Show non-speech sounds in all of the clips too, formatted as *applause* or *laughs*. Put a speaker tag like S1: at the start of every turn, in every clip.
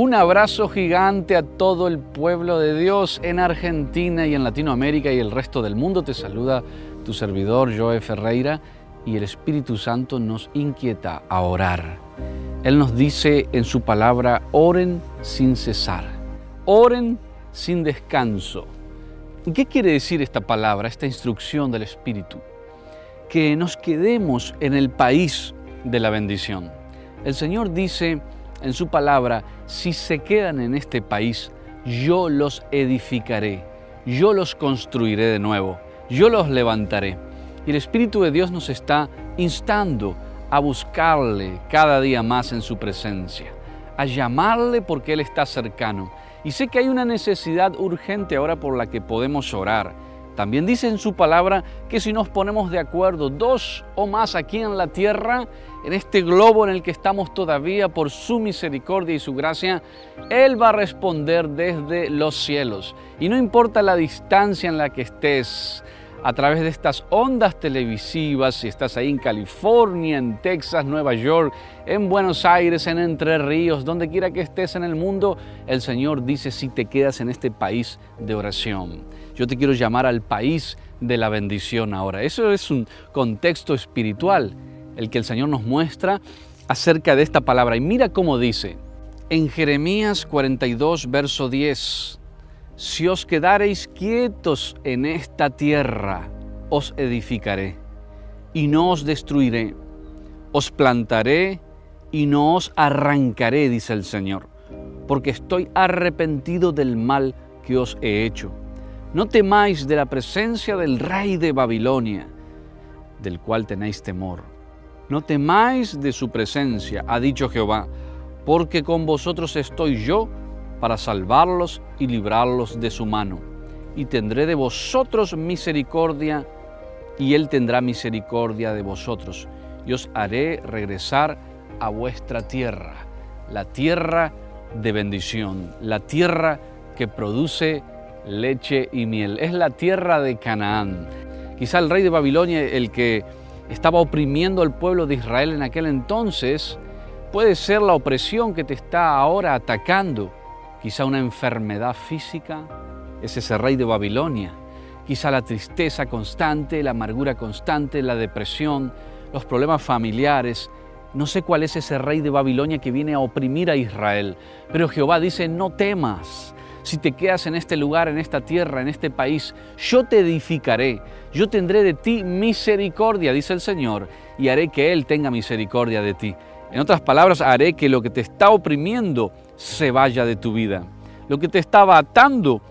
S1: Un abrazo gigante a todo el pueblo de Dios en Argentina y en Latinoamérica y el resto del mundo. Te saluda tu servidor Joe Ferreira y el Espíritu Santo nos inquieta a orar. Él nos dice en su palabra, oren sin cesar, oren sin descanso. ¿Y qué quiere decir esta palabra, esta instrucción del Espíritu? Que nos quedemos en el país de la bendición. El Señor dice, en su palabra, si se quedan en este país, yo los edificaré, yo los construiré de nuevo, yo los levantaré. Y el Espíritu de Dios nos está instando a buscarle cada día más en su presencia, a llamarle porque Él está cercano. Y sé que hay una necesidad urgente ahora por la que podemos orar también dice en su palabra que si nos ponemos de acuerdo dos o más aquí en la tierra, en este globo en el que estamos todavía por su misericordia y su gracia, Él va a responder desde los cielos. Y no importa la distancia en la que estés, a través de estas ondas televisivas, si estás ahí en California, en Texas, Nueva York, en Buenos Aires, en Entre Ríos, donde quiera que estés en el mundo, el Señor dice si te quedas en este país de oración. Yo te quiero llamar al país de la bendición ahora. Eso es un contexto espiritual, el que el Señor nos muestra acerca de esta palabra. Y mira cómo dice, en Jeremías 42, verso 10, si os quedareis quietos en esta tierra, os edificaré y no os destruiré. Os plantaré y no os arrancaré, dice el Señor, porque estoy arrepentido del mal que os he hecho. No temáis de la presencia del rey de Babilonia, del cual tenéis temor. No temáis de su presencia, ha dicho Jehová, porque con vosotros estoy yo para salvarlos y librarlos de su mano. Y tendré de vosotros misericordia, y Él tendrá misericordia de vosotros. Y os haré regresar a vuestra tierra, la tierra de bendición, la tierra que produce leche y miel. Es la tierra de Canaán. Quizá el rey de Babilonia, el que estaba oprimiendo al pueblo de Israel en aquel entonces, puede ser la opresión que te está ahora atacando quizá una enfermedad física, es ese rey de Babilonia, quizá la tristeza constante, la amargura constante, la depresión, los problemas familiares. No sé cuál es ese rey de Babilonia que viene a oprimir a Israel, pero Jehová dice, no temas. Si te quedas en este lugar, en esta tierra, en este país, yo te edificaré, yo tendré de ti misericordia, dice el Señor, y haré que Él tenga misericordia de ti. En otras palabras, haré que lo que te está oprimiendo se vaya de tu vida. Lo que te estaba atando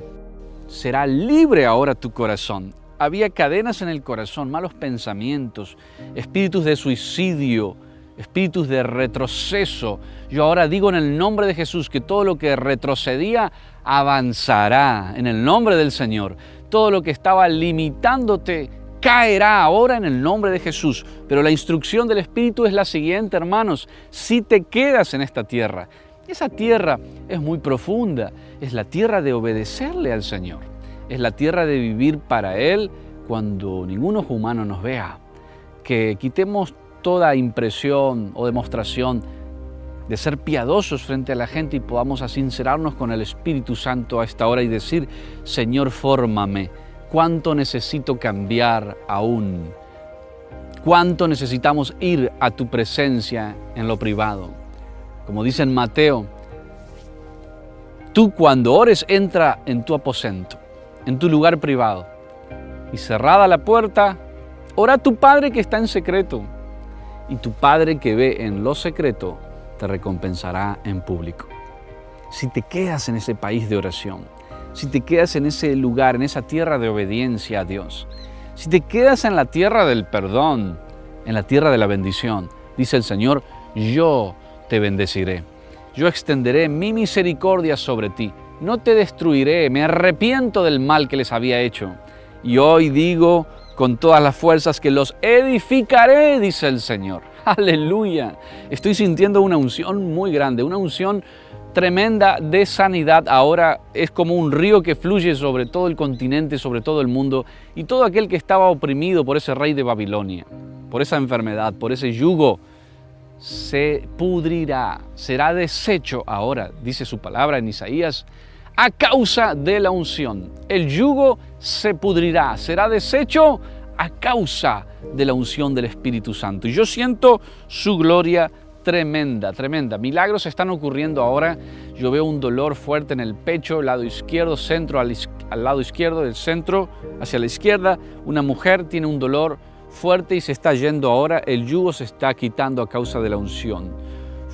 S1: será libre ahora tu corazón. Había cadenas en el corazón, malos pensamientos, espíritus de suicidio, espíritus de retroceso. Yo ahora digo en el nombre de Jesús que todo lo que retrocedía avanzará en el nombre del Señor. Todo lo que estaba limitándote caerá ahora en el nombre de Jesús. Pero la instrucción del Espíritu es la siguiente, hermanos. Si te quedas en esta tierra, esa tierra es muy profunda, es la tierra de obedecerle al Señor, es la tierra de vivir para Él cuando ningún ojo humano nos vea. Que quitemos toda impresión o demostración de ser piadosos frente a la gente y podamos sincerarnos con el Espíritu Santo a esta hora y decir, Señor, fórmame, cuánto necesito cambiar aún, cuánto necesitamos ir a tu presencia en lo privado. Como dice en Mateo, tú cuando ores entra en tu aposento, en tu lugar privado, y cerrada la puerta, ora a tu Padre que está en secreto, y tu Padre que ve en lo secreto te recompensará en público. Si te quedas en ese país de oración, si te quedas en ese lugar, en esa tierra de obediencia a Dios, si te quedas en la tierra del perdón, en la tierra de la bendición, dice el Señor, yo te bendeciré. Yo extenderé mi misericordia sobre ti. No te destruiré, me arrepiento del mal que les había hecho. Y hoy digo con todas las fuerzas que los edificaré, dice el Señor. *laughs* Aleluya. Estoy sintiendo una unción muy grande, una unción tremenda de sanidad. Ahora es como un río que fluye sobre todo el continente, sobre todo el mundo, y todo aquel que estaba oprimido por ese rey de Babilonia, por esa enfermedad, por ese yugo se pudrirá, será deshecho ahora, dice su palabra en Isaías, a causa de la unción. El yugo se pudrirá, será deshecho a causa de la unción del Espíritu Santo. Y yo siento su gloria tremenda, tremenda. Milagros están ocurriendo ahora. Yo veo un dolor fuerte en el pecho, lado izquierdo, centro al, al lado izquierdo, del centro hacia la izquierda. Una mujer tiene un dolor fuerte y se está yendo ahora. El yugo se está quitando a causa de la unción.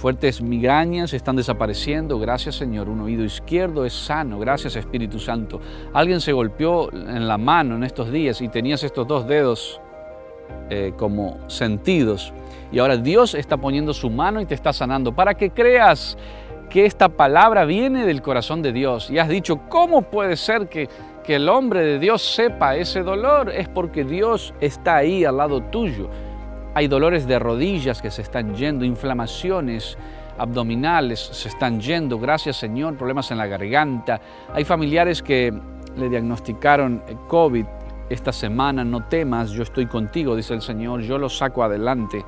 S1: Fuertes migrañas están desapareciendo. Gracias Señor. Un oído izquierdo es sano. Gracias Espíritu Santo. Alguien se golpeó en la mano en estos días y tenías estos dos dedos eh, como sentidos. Y ahora Dios está poniendo su mano y te está sanando para que creas que esta palabra viene del corazón de Dios. Y has dicho, ¿cómo puede ser que, que el hombre de Dios sepa ese dolor? Es porque Dios está ahí al lado tuyo. Hay dolores de rodillas que se están yendo, inflamaciones abdominales se están yendo, gracias Señor, problemas en la garganta. Hay familiares que le diagnosticaron COVID esta semana, no temas, yo estoy contigo, dice el Señor, yo lo saco adelante.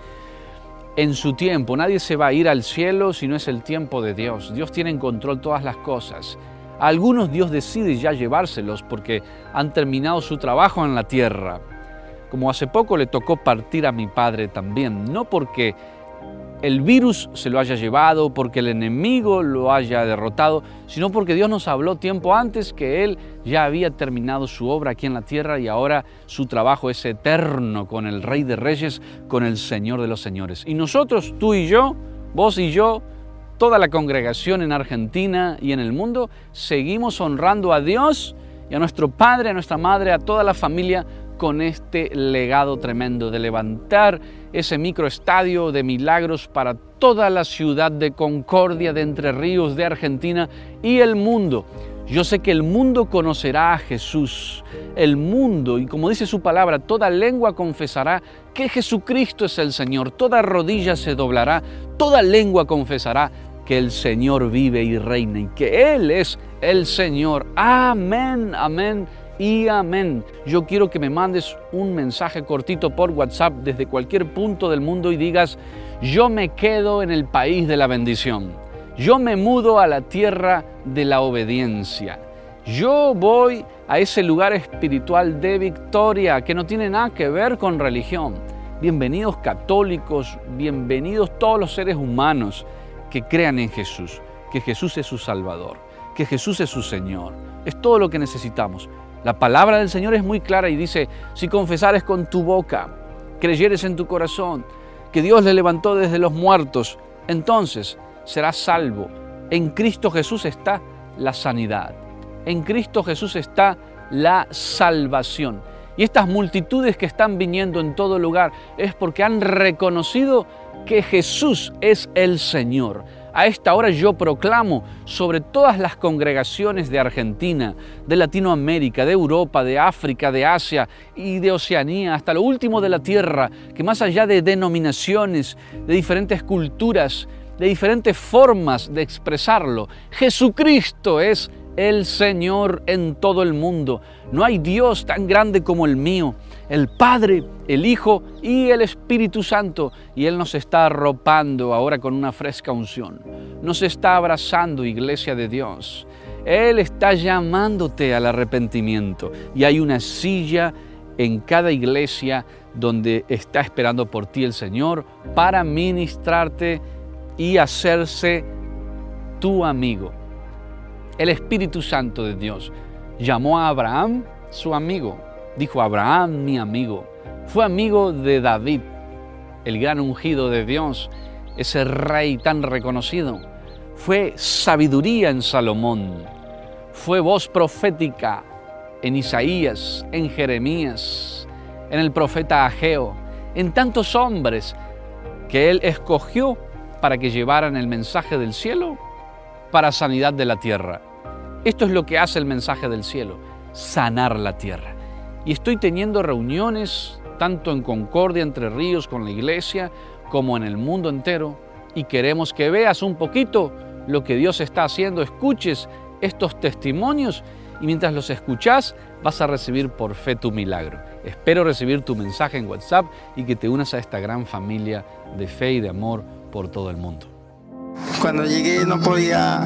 S1: En su tiempo, nadie se va a ir al cielo si no es el tiempo de Dios. Dios tiene en control todas las cosas. A algunos Dios decide ya llevárselos porque han terminado su trabajo en la tierra como hace poco le tocó partir a mi padre también, no porque el virus se lo haya llevado, porque el enemigo lo haya derrotado, sino porque Dios nos habló tiempo antes que Él ya había terminado su obra aquí en la tierra y ahora su trabajo es eterno con el Rey de Reyes, con el Señor de los Señores. Y nosotros, tú y yo, vos y yo, toda la congregación en Argentina y en el mundo, seguimos honrando a Dios y a nuestro Padre, a nuestra Madre, a toda la familia con este legado tremendo de levantar ese microestadio de milagros para toda la ciudad de Concordia, de Entre Ríos, de Argentina y el mundo. Yo sé que el mundo conocerá a Jesús, el mundo, y como dice su palabra, toda lengua confesará que Jesucristo es el Señor, toda rodilla se doblará, toda lengua confesará que el Señor vive y reina y que Él es el Señor. Amén, amén y amén. Yo quiero que me mandes un mensaje cortito por WhatsApp desde cualquier punto del mundo y digas, yo me quedo en el país de la bendición. Yo me mudo a la tierra de la obediencia. Yo voy a ese lugar espiritual de victoria que no tiene nada que ver con religión. Bienvenidos católicos, bienvenidos todos los seres humanos que crean en Jesús, que Jesús es su Salvador, que Jesús es su Señor. Es todo lo que necesitamos. La palabra del Señor es muy clara y dice, si confesares con tu boca, creyeres en tu corazón, que Dios le levantó desde los muertos, entonces serás salvo. En Cristo Jesús está la sanidad. En Cristo Jesús está la salvación. Y estas multitudes que están viniendo en todo lugar es porque han reconocido que Jesús es el Señor. A esta hora yo proclamo sobre todas las congregaciones de Argentina, de Latinoamérica, de Europa, de África, de Asia y de Oceanía, hasta lo último de la tierra, que más allá de denominaciones, de diferentes culturas, de diferentes formas de expresarlo, Jesucristo es el Señor en todo el mundo. No hay Dios tan grande como el mío el Padre, el Hijo y el Espíritu Santo. Y Él nos está arropando ahora con una fresca unción. Nos está abrazando, iglesia de Dios. Él está llamándote al arrepentimiento. Y hay una silla en cada iglesia donde está esperando por ti el Señor para ministrarte y hacerse tu amigo. El Espíritu Santo de Dios llamó a Abraham su amigo Dijo Abraham, mi amigo. Fue amigo de David, el gran ungido de Dios, ese rey tan reconocido. Fue sabiduría en Salomón. Fue voz profética en Isaías, en Jeremías, en el profeta Ageo, en tantos hombres que él escogió para que llevaran el mensaje del cielo para sanidad de la tierra. Esto es lo que hace el mensaje del cielo, sanar la tierra. Y estoy teniendo reuniones tanto en Concordia, Entre Ríos, con la iglesia, como en el mundo entero. Y queremos que veas un poquito lo que Dios está haciendo, escuches estos testimonios y mientras los escuchas vas a recibir por fe tu milagro. Espero recibir tu mensaje en WhatsApp y que te unas a esta gran familia de fe y de amor por todo el mundo.
S2: Cuando llegué no podía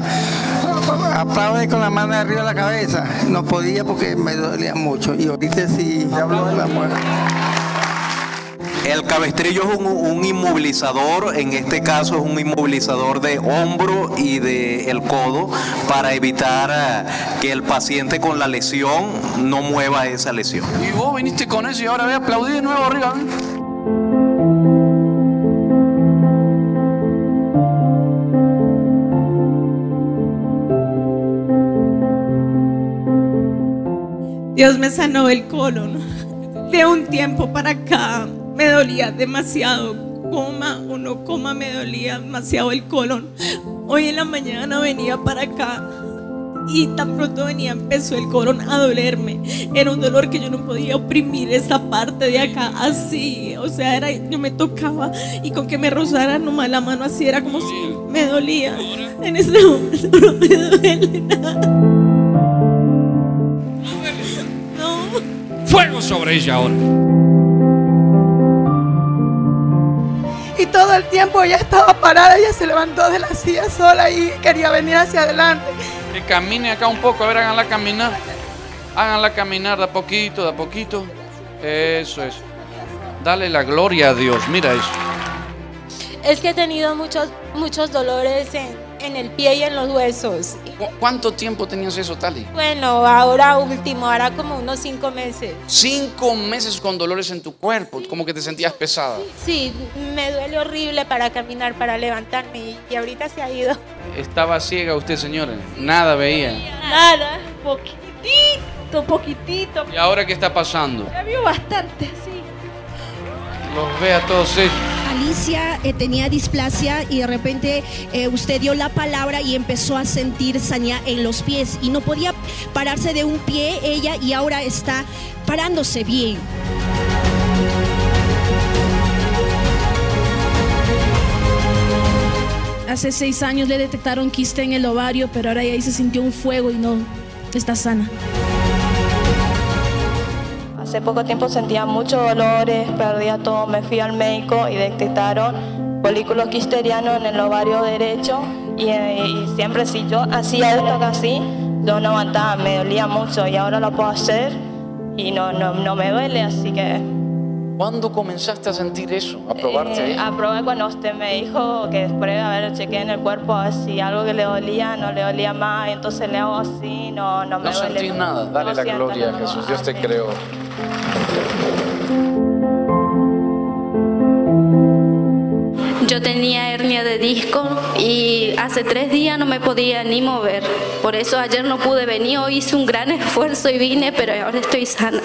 S2: aplaudir con la mano arriba de la cabeza. No podía porque me dolía mucho. Y ahorita sí, ya habló de la muerte.
S3: El cabestrillo es un, inmovilizador, en este caso es un inmovilizador de hombro y de el codo para evitar eh, que el paciente con la lesión no mueva esa lesión.
S1: Y vos viniste con eso y ahora voy a aplaudir de nuevo arriba. ¿eh?
S4: Dios me sanó el colon. De un tiempo para acá me dolía demasiado. Coma o no coma, me dolía demasiado el colon. Hoy en la mañana venía para acá y tan pronto venía empezó el colon a dolerme. Era un dolor que yo no podía oprimir esa parte de acá así. O sea, era, yo me tocaba y con que me rozara nomás la mano así era como si me dolía. En este momento no me duele nada.
S1: Fuego sobre ella ahora.
S4: Y todo el tiempo ella estaba parada, ella se levantó de la silla sola y quería venir hacia adelante.
S1: Que camine acá un poco, a ver, háganla caminar. Háganla caminar de a poquito, de a poquito. Eso es. Dale la gloria a Dios, mira eso.
S5: Es que he tenido muchos, muchos dolores en, en el pie y en los huesos.
S1: ¿Cuánto tiempo tenías eso, Tali?
S5: Bueno, ahora último, ahora como unos cinco meses.
S1: Cinco meses con dolores en tu cuerpo, como que te sentías pesada.
S5: Sí, me duele horrible para caminar, para levantarme y ahorita se ha ido.
S1: Estaba ciega usted, señora, nada veía.
S5: Nada, poquitito, poquitito.
S1: ¿Y ahora qué está pasando?
S5: Ya vio bastante, sí.
S1: Los ve a todos ellos.
S6: Alicia eh, tenía displasia y de repente eh, usted dio la palabra y empezó a sentir saña en los pies y no podía pararse de un pie ella y ahora está parándose bien. Hace seis años le detectaron quiste en el ovario, pero ahora ahí se sintió un fuego y no está sana.
S7: Hace poco tiempo sentía muchos dolores, perdía todo, me fui al médico y detectaron folículos quisterianos en el ovario derecho y, siempre si yo hacía esto así, yo no aguantaba, me dolía mucho y ahora lo puedo hacer y no, no, no me duele, así que...
S1: ¿Cuándo comenzaste a sentir eso? ¿A probarte?
S7: Eh, aprobé cuando usted me dijo que después de haber chequeado en el cuerpo a ver si algo que le dolía, no le dolía más, entonces le hago así, no, no me duele.
S1: No sentí nada, dale la gloria a Jesús, Dios te creó.
S8: Yo tenía hernia de disco y hace tres días no me podía ni mover. Por eso ayer no pude venir, hoy hice un gran esfuerzo y vine, pero ahora estoy sana.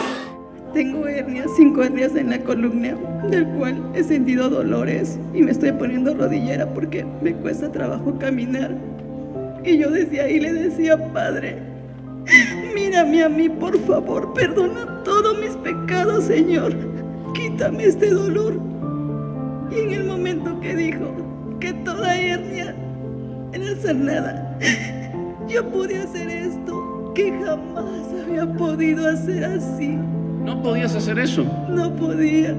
S4: Tengo hernias, cinco hernias en la columna, del cual he sentido dolores y me estoy poniendo rodillera porque me cuesta trabajo caminar. Y yo decía y le decía, Padre, mírame a mí, por favor, perdona todos mis pecados, Señor. Quítame este dolor. Y en el momento que dijo que toda hernia era sanada, yo pude hacer esto que jamás había podido hacer así.
S1: ¿No podías hacer eso?
S4: No podía.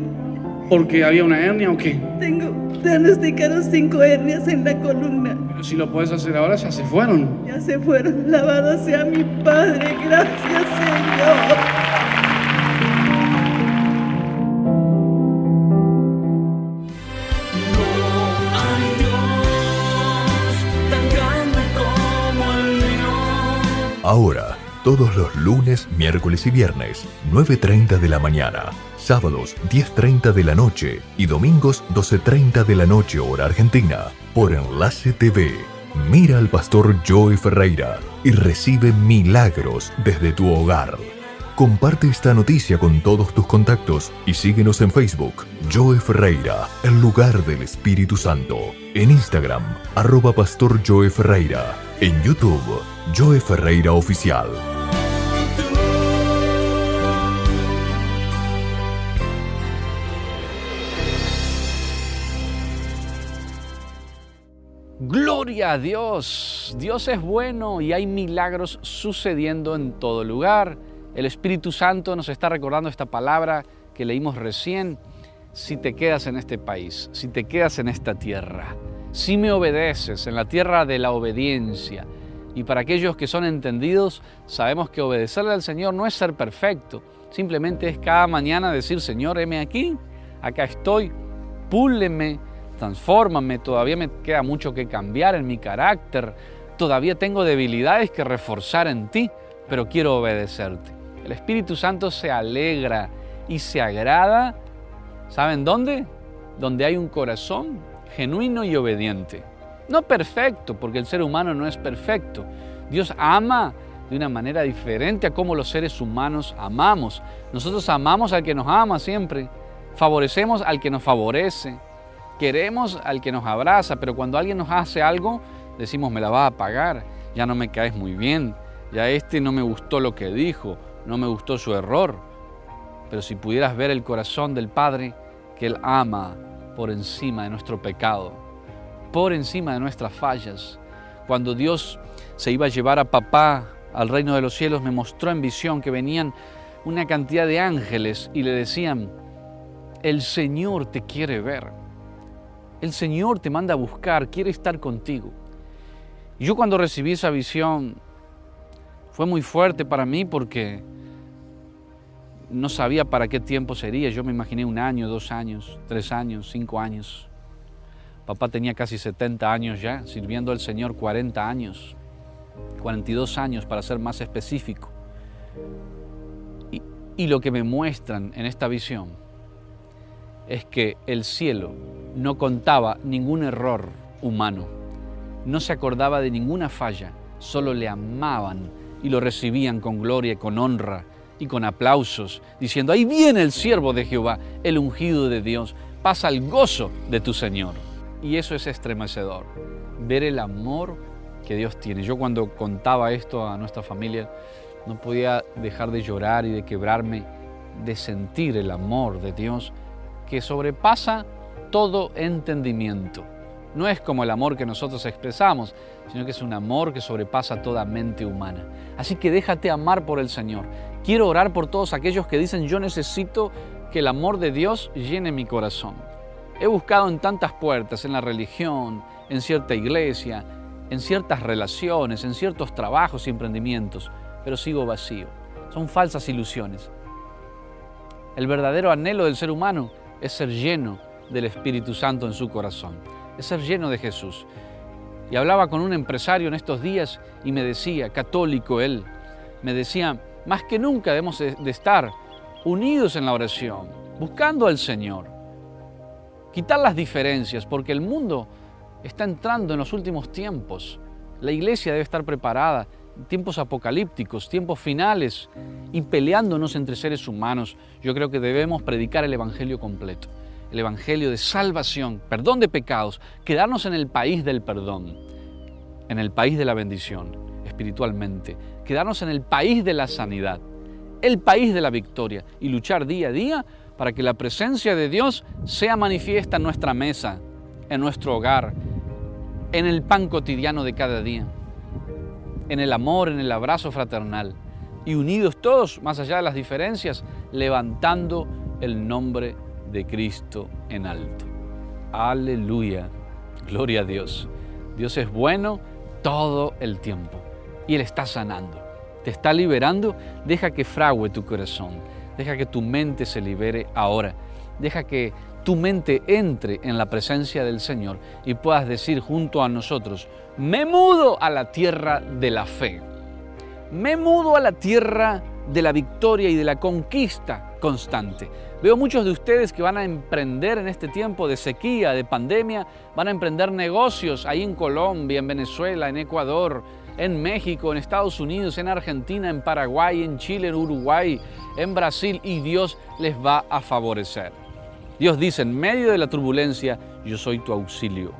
S1: ¿Porque había una hernia o qué?
S4: Tengo, diagnosticaron cinco hernias en la columna.
S1: Pero si lo puedes hacer ahora, ya se fueron.
S4: Ya se fueron. Lavado sea mi Padre. Gracias, Señor.
S9: Ahora, todos los lunes, miércoles y viernes, 9.30 de la mañana, sábados 10.30 de la noche y domingos 12.30 de la noche hora argentina, por Enlace TV. Mira al pastor Joey Ferreira y recibe milagros desde tu hogar. Comparte esta noticia con todos tus contactos y síguenos en Facebook, Joe Ferreira, el lugar del Espíritu Santo. En Instagram, arroba Pastor Joe Ferreira. En YouTube, Joe Ferreira Oficial.
S1: Dios. Dios es bueno y hay milagros sucediendo en todo lugar. El Espíritu Santo nos está recordando esta palabra que leímos recién. Si te quedas en este país, si te quedas en esta tierra, si me obedeces, en la tierra de la obediencia. Y para aquellos que son entendidos, sabemos que obedecerle al Señor no es ser perfecto, simplemente es cada mañana decir, Señor, heme aquí, acá estoy, púleme, transfórmame, todavía me queda mucho que cambiar en mi carácter, todavía tengo debilidades que reforzar en ti, pero quiero obedecerte. El Espíritu Santo se alegra y se agrada, ¿saben dónde? Donde hay un corazón genuino y obediente. No perfecto, porque el ser humano no es perfecto. Dios ama de una manera diferente a como los seres humanos amamos. Nosotros amamos al que nos ama siempre, favorecemos al que nos favorece, queremos al que nos abraza, pero cuando alguien nos hace algo, decimos, me la va a pagar, ya no me caes muy bien, ya este no me gustó lo que dijo, no me gustó su error. Pero si pudieras ver el corazón del Padre, que Él ama por encima de nuestro pecado, por encima de nuestras fallas. Cuando Dios se iba a llevar a papá al reino de los cielos, me mostró en visión que venían una cantidad de ángeles y le decían, el Señor te quiere ver, el Señor te manda a buscar, quiere estar contigo. Yo cuando recibí esa visión fue muy fuerte para mí porque no sabía para qué tiempo sería. Yo me imaginé un año, dos años, tres años, cinco años. Papá tenía casi 70 años ya, sirviendo al Señor 40 años, 42 años para ser más específico. Y, y lo que me muestran en esta visión es que el cielo no contaba ningún error humano, no se acordaba de ninguna falla, solo le amaban y lo recibían con gloria y con honra y con aplausos, diciendo, ahí viene el siervo de Jehová, el ungido de Dios, pasa el gozo de tu Señor. Y eso es estremecedor, ver el amor que Dios tiene. Yo cuando contaba esto a nuestra familia, no podía dejar de llorar y de quebrarme, de sentir el amor de Dios que sobrepasa todo entendimiento. No es como el amor que nosotros expresamos, sino que es un amor que sobrepasa toda mente humana. Así que déjate amar por el Señor. Quiero orar por todos aquellos que dicen yo necesito que el amor de Dios llene mi corazón. He buscado en tantas puertas, en la religión, en cierta iglesia, en ciertas relaciones, en ciertos trabajos y emprendimientos, pero sigo vacío. Son falsas ilusiones. El verdadero anhelo del ser humano es ser lleno del Espíritu Santo en su corazón, es ser lleno de Jesús. Y hablaba con un empresario en estos días y me decía, católico él, me decía, más que nunca debemos de estar unidos en la oración, buscando al Señor. Quitar las diferencias, porque el mundo está entrando en los últimos tiempos. La iglesia debe estar preparada, tiempos apocalípticos, tiempos finales, y peleándonos entre seres humanos. Yo creo que debemos predicar el Evangelio completo, el Evangelio de salvación, perdón de pecados, quedarnos en el país del perdón, en el país de la bendición espiritualmente, quedarnos en el país de la sanidad, el país de la victoria y luchar día a día para que la presencia de Dios sea manifiesta en nuestra mesa, en nuestro hogar, en el pan cotidiano de cada día, en el amor, en el abrazo fraternal y unidos todos, más allá de las diferencias, levantando el nombre de Cristo en alto. Aleluya, gloria a Dios. Dios es bueno todo el tiempo y Él está sanando. Te está liberando, deja que frague tu corazón, deja que tu mente se libere ahora, deja que tu mente entre en la presencia del Señor y puedas decir junto a nosotros, me mudo a la tierra de la fe, me mudo a la tierra de la victoria y de la conquista constante. Veo muchos de ustedes que van a emprender en este tiempo de sequía, de pandemia, van a emprender negocios ahí en Colombia, en Venezuela, en Ecuador, en México, en Estados Unidos, en Argentina, en Paraguay, en Chile, en Uruguay, en Brasil y Dios les va a favorecer. Dios dice, en medio de la turbulencia, yo soy tu auxilio.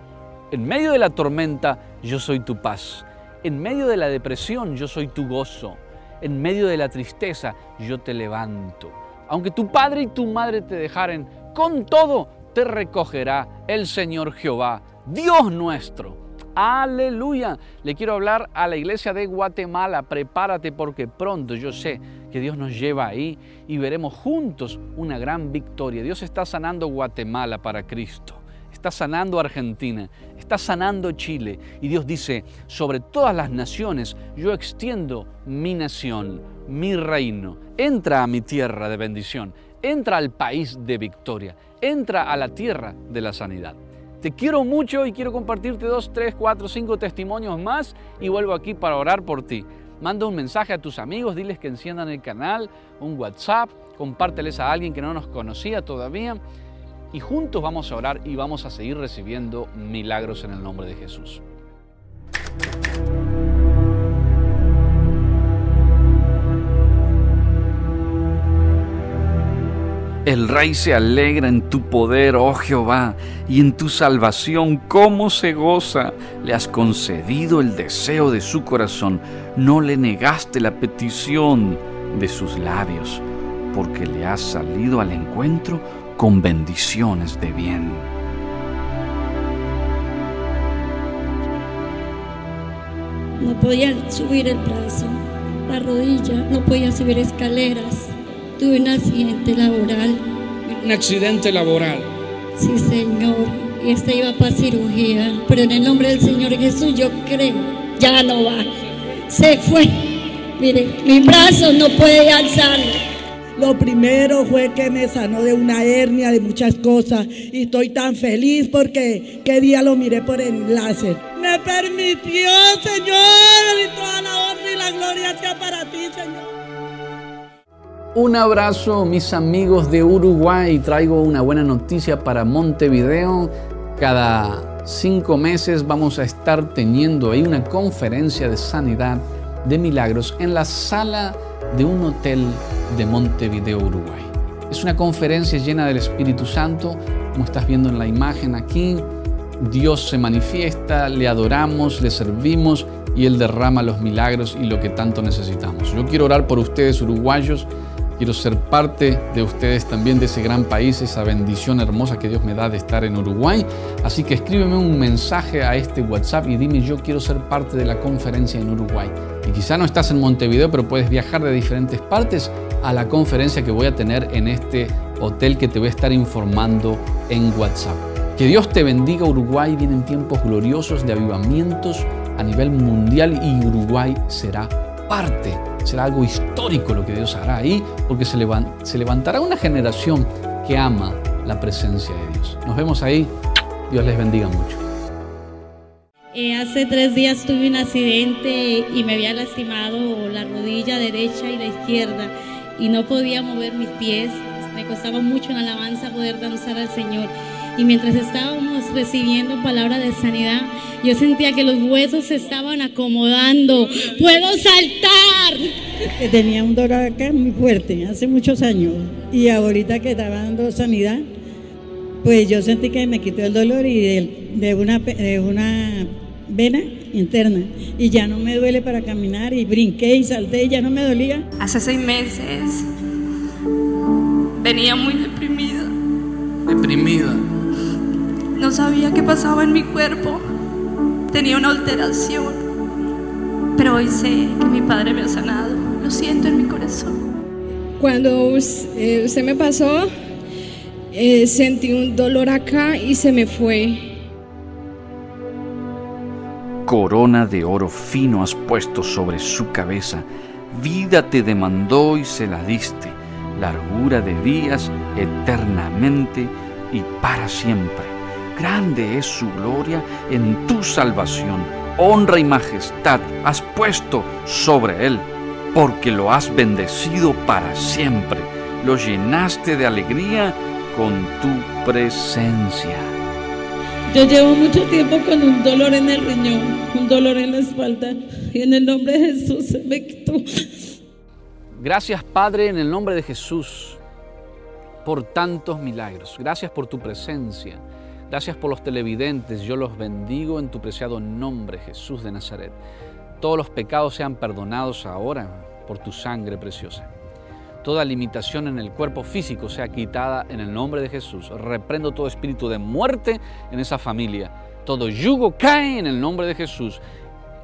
S1: En medio de la tormenta, yo soy tu paz. En medio de la depresión, yo soy tu gozo. En medio de la tristeza, yo te levanto. Aunque tu padre y tu madre te dejaren, con todo te recogerá el Señor Jehová, Dios nuestro Aleluya. Le quiero hablar a la iglesia de Guatemala. Prepárate porque pronto yo sé que Dios nos lleva ahí y veremos juntos una gran victoria. Dios está sanando Guatemala para Cristo está sanando Argentina, está sanando Chile. Y Dios dice, sobre todas las naciones yo extiendo mi nación, mi reino. Entra a mi tierra de bendición, entra al país de victoria, entra a la tierra de la sanidad. Te quiero mucho y quiero compartirte dos, tres, cuatro, cinco testimonios más y vuelvo aquí para orar por ti. Manda un mensaje a tus amigos, diles que enciendan el canal, un WhatsApp, compárteles a alguien que no nos conocía todavía y juntos vamos a orar y vamos a seguir recibiendo milagros en el nombre de Jesús. El rey se alegra en tu poder, oh Jehová, y en tu salvación, cómo se goza. Le has concedido el deseo de su corazón, no le negaste la petición de sus labios, porque le has salido al encuentro con bendiciones de bien.
S10: No podía subir el brazo, la rodilla, no podía subir escaleras. Tuve un accidente laboral.
S1: Un accidente laboral.
S10: Sí, Señor. Y este iba para cirugía. Pero en el nombre del Señor Jesús yo creo, ya no va. Se fue. Mire, mi brazo no puede alzarlo.
S11: Lo primero fue que me sanó de una hernia, de muchas cosas. Y estoy tan feliz porque qué día lo miré por enlace. Me permitió, Señor, y toda la honra y la gloria sea para ti, Señor.
S1: Un abrazo, mis amigos de Uruguay. Traigo una buena noticia para Montevideo. Cada cinco meses vamos a estar teniendo ahí una conferencia de sanidad de milagros en la sala de un hotel de Montevideo, Uruguay. Es una conferencia llena del Espíritu Santo, como estás viendo en la imagen aquí. Dios se manifiesta, le adoramos, le servimos y Él derrama los milagros y lo que tanto necesitamos. Yo quiero orar por ustedes uruguayos, quiero ser parte de ustedes también de ese gran país, esa bendición hermosa que Dios me da de estar en Uruguay. Así que escríbeme un mensaje a este WhatsApp y dime yo quiero ser parte de la conferencia en Uruguay. Y quizá no estás en Montevideo, pero puedes viajar de diferentes partes a la conferencia que voy a tener en este hotel que te voy a estar informando en WhatsApp. Que Dios te bendiga Uruguay, vienen tiempos gloriosos de avivamientos a nivel mundial y Uruguay será parte, será algo histórico lo que Dios hará ahí, porque se, levantará una generación que ama la presencia de Dios. Nos vemos ahí, Dios les bendiga mucho.
S10: Eh, hace tres días tuve un accidente y me había lastimado la rodilla derecha y la izquierda y no podía mover mis pies. Me costaba mucho en alabanza poder danzar al Señor. Y mientras estábamos recibiendo palabra de sanidad, yo sentía que los huesos se estaban acomodando. ¡Puedo saltar! *laughs*
S11: Tenía un dolor acá muy fuerte, hace muchos años. Y ahorita que estaba dando sanidad, pues yo sentí que me quitó el dolor y de, de una, de una vena interna y ya no me duele para caminar y brinqué y salté y ya no me dolía.
S8: Hace seis meses venía muy deprimida.
S1: Deprimida.
S8: No sabía qué pasaba en mi cuerpo. Tenía una alteración. Pero hoy sé que mi padre me ha sanado. Lo siento en mi corazón.
S12: Cuando eh, se me pasó, eh, sentí un dolor acá y se me fue.
S1: Corona de oro fino has puesto sobre su cabeza, vida te demandó y se la diste, largura de días eternamente y para siempre. Grande es su gloria en tu salvación, honra y majestad has puesto sobre él, porque lo has bendecido para siempre, lo llenaste de alegría con tu presencia.
S12: Yo llevo mucho tiempo con un dolor en el riñón, un dolor en la espalda, y en el nombre de Jesús se me quitó.
S1: Gracias, Padre, en el nombre de Jesús, por tantos milagros. Gracias por tu presencia. Gracias por los televidentes. Yo los bendigo en tu preciado nombre, Jesús de Nazaret. Todos los pecados sean perdonados ahora por tu sangre preciosa toda limitación en el cuerpo físico sea quitada en el nombre de Jesús. Reprendo todo espíritu de muerte en esa familia. Todo yugo cae en el nombre de Jesús.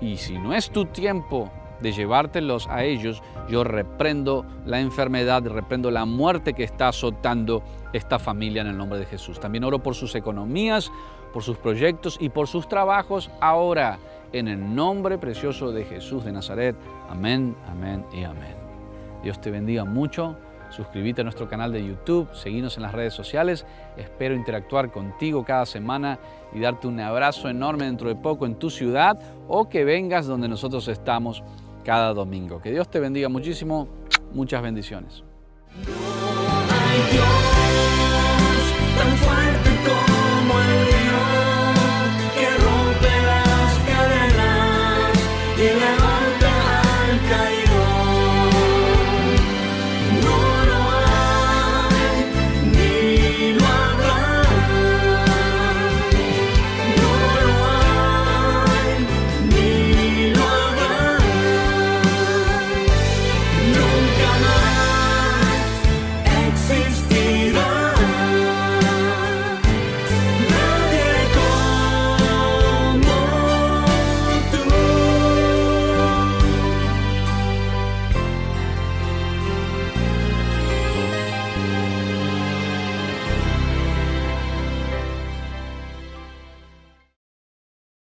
S1: Y si no es tu tiempo de llevártelos a ellos, yo reprendo la enfermedad, reprendo la muerte que está azotando esta familia en el nombre de Jesús. También oro por sus economías, por sus proyectos y por sus trabajos ahora, en el nombre precioso de Jesús de Nazaret. Amén, amén y amén. Dios te bendiga mucho. Suscríbete a nuestro canal de YouTube, seguinos en las redes sociales. Espero interactuar contigo cada semana y darte un abrazo enorme dentro de poco en tu ciudad o que vengas donde nosotros estamos cada domingo. Que Dios te bendiga muchísimo. Muchas bendiciones.